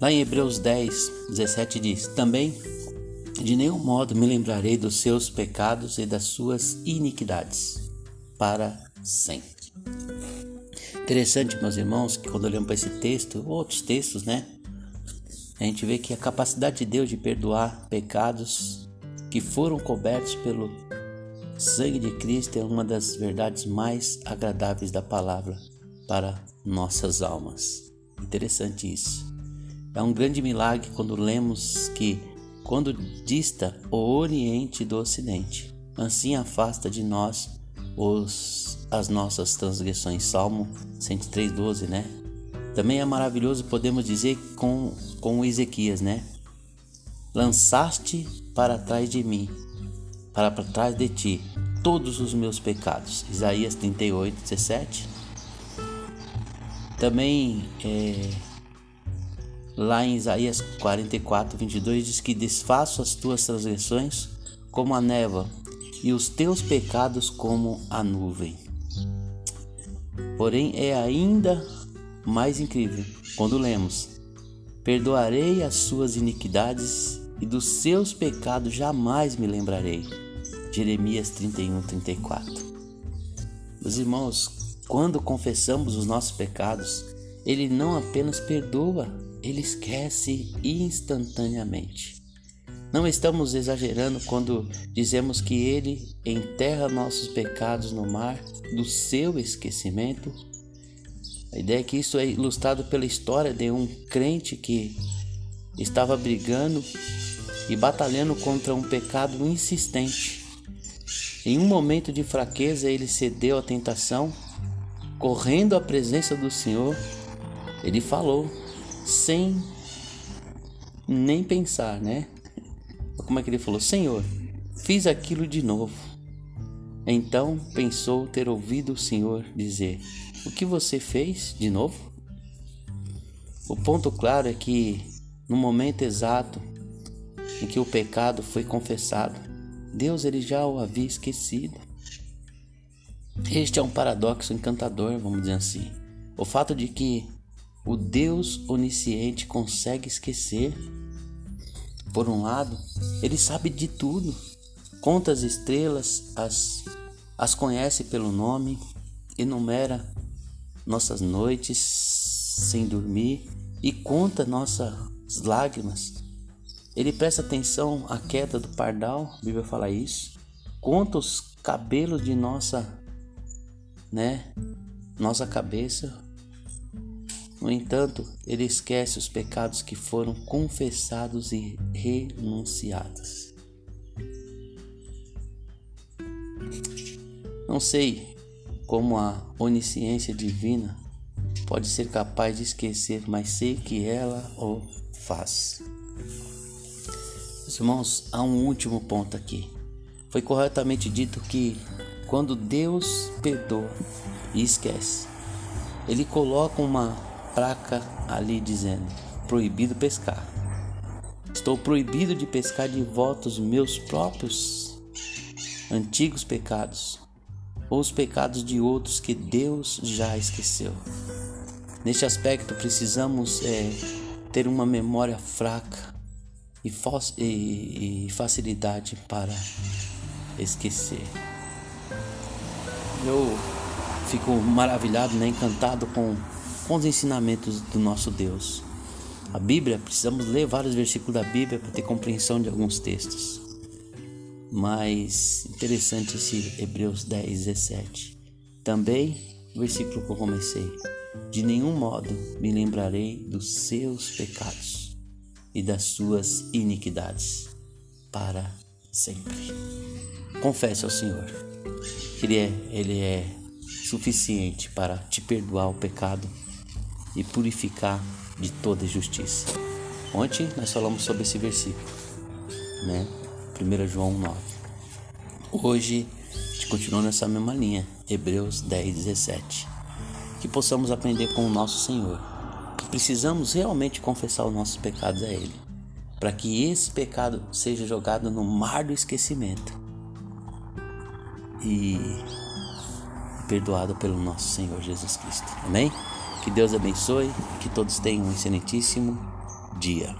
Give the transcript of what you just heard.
Lá em Hebreus 10, 17 diz: Também de nenhum modo me lembrarei dos seus pecados e das suas iniquidades para sempre. Interessante, meus irmãos, que quando olhamos para esse texto, outros textos, né? A gente vê que a capacidade de Deus de perdoar pecados que foram cobertos pelo sangue de Cristo é uma das verdades mais agradáveis da palavra para nossas almas. Interessante isso. É um grande milagre quando lemos que, quando dista o Oriente do Ocidente, assim afasta de nós os, as nossas transgressões. Salmo 103,12, né? Também é maravilhoso, podemos dizer, com, com Ezequias, né? Lançaste para trás de mim, para, para trás de ti, todos os meus pecados. Isaías 38, 17. Também é, Lá em Isaías 44, 22 diz que desfaço as tuas transgressões como a neva e os teus pecados como a nuvem. Porém, é ainda mais incrível quando lemos: Perdoarei as suas iniquidades e dos seus pecados jamais me lembrarei. Jeremias 31, 34. Meus irmãos, quando confessamos os nossos pecados, Ele não apenas perdoa, ele esquece instantaneamente. Não estamos exagerando quando dizemos que ele enterra nossos pecados no mar do seu esquecimento. A ideia é que isso é ilustrado pela história de um crente que estava brigando e batalhando contra um pecado insistente. Em um momento de fraqueza, ele cedeu à tentação, correndo à presença do Senhor, ele falou: sem nem pensar, né? Como é que ele falou? Senhor, fiz aquilo de novo. Então pensou ter ouvido o Senhor dizer: O que você fez de novo? O ponto claro é que no momento exato em que o pecado foi confessado, Deus ele já o havia esquecido. Este é um paradoxo encantador, vamos dizer assim. O fato de que o Deus onisciente consegue esquecer. Por um lado, ele sabe de tudo, conta as estrelas, as, as conhece pelo nome, enumera nossas noites sem dormir e conta nossas lágrimas. Ele presta atenção à queda do pardal, a Bíblia fala isso. Conta os cabelos de nossa, né, nossa cabeça, no entanto, ele esquece os pecados que foram confessados e renunciados. Não sei como a onisciência divina pode ser capaz de esquecer, mas sei que ela o faz. Meus irmãos, há um último ponto aqui. Foi corretamente dito que quando Deus perdoa e esquece, Ele coloca uma placa ali dizendo: proibido pescar. Estou proibido de pescar de volta os meus próprios antigos pecados ou os pecados de outros que Deus já esqueceu. Neste aspecto, precisamos é, ter uma memória fraca e, e, e facilidade para esquecer. Eu fico maravilhado, né, encantado com com os ensinamentos do nosso Deus. A Bíblia, precisamos ler vários versículos da Bíblia para ter compreensão de alguns textos. Mas interessante esse Hebreus 10, 17. Também, o versículo que eu comecei: De nenhum modo me lembrarei dos seus pecados e das suas iniquidades para sempre. Confesse ao Senhor que Ele é, Ele é suficiente para te perdoar o pecado e purificar de toda justiça. Ontem nós falamos sobre esse versículo, né? 1 João 9. Hoje a gente continua nessa mesma linha, Hebreus 10, 17. Que possamos aprender com o nosso Senhor. Que precisamos realmente confessar os nossos pecados a Ele, para que esse pecado seja jogado no mar do esquecimento e perdoado pelo nosso Senhor Jesus Cristo. Amém? Que Deus abençoe, que todos tenham um excelentíssimo dia.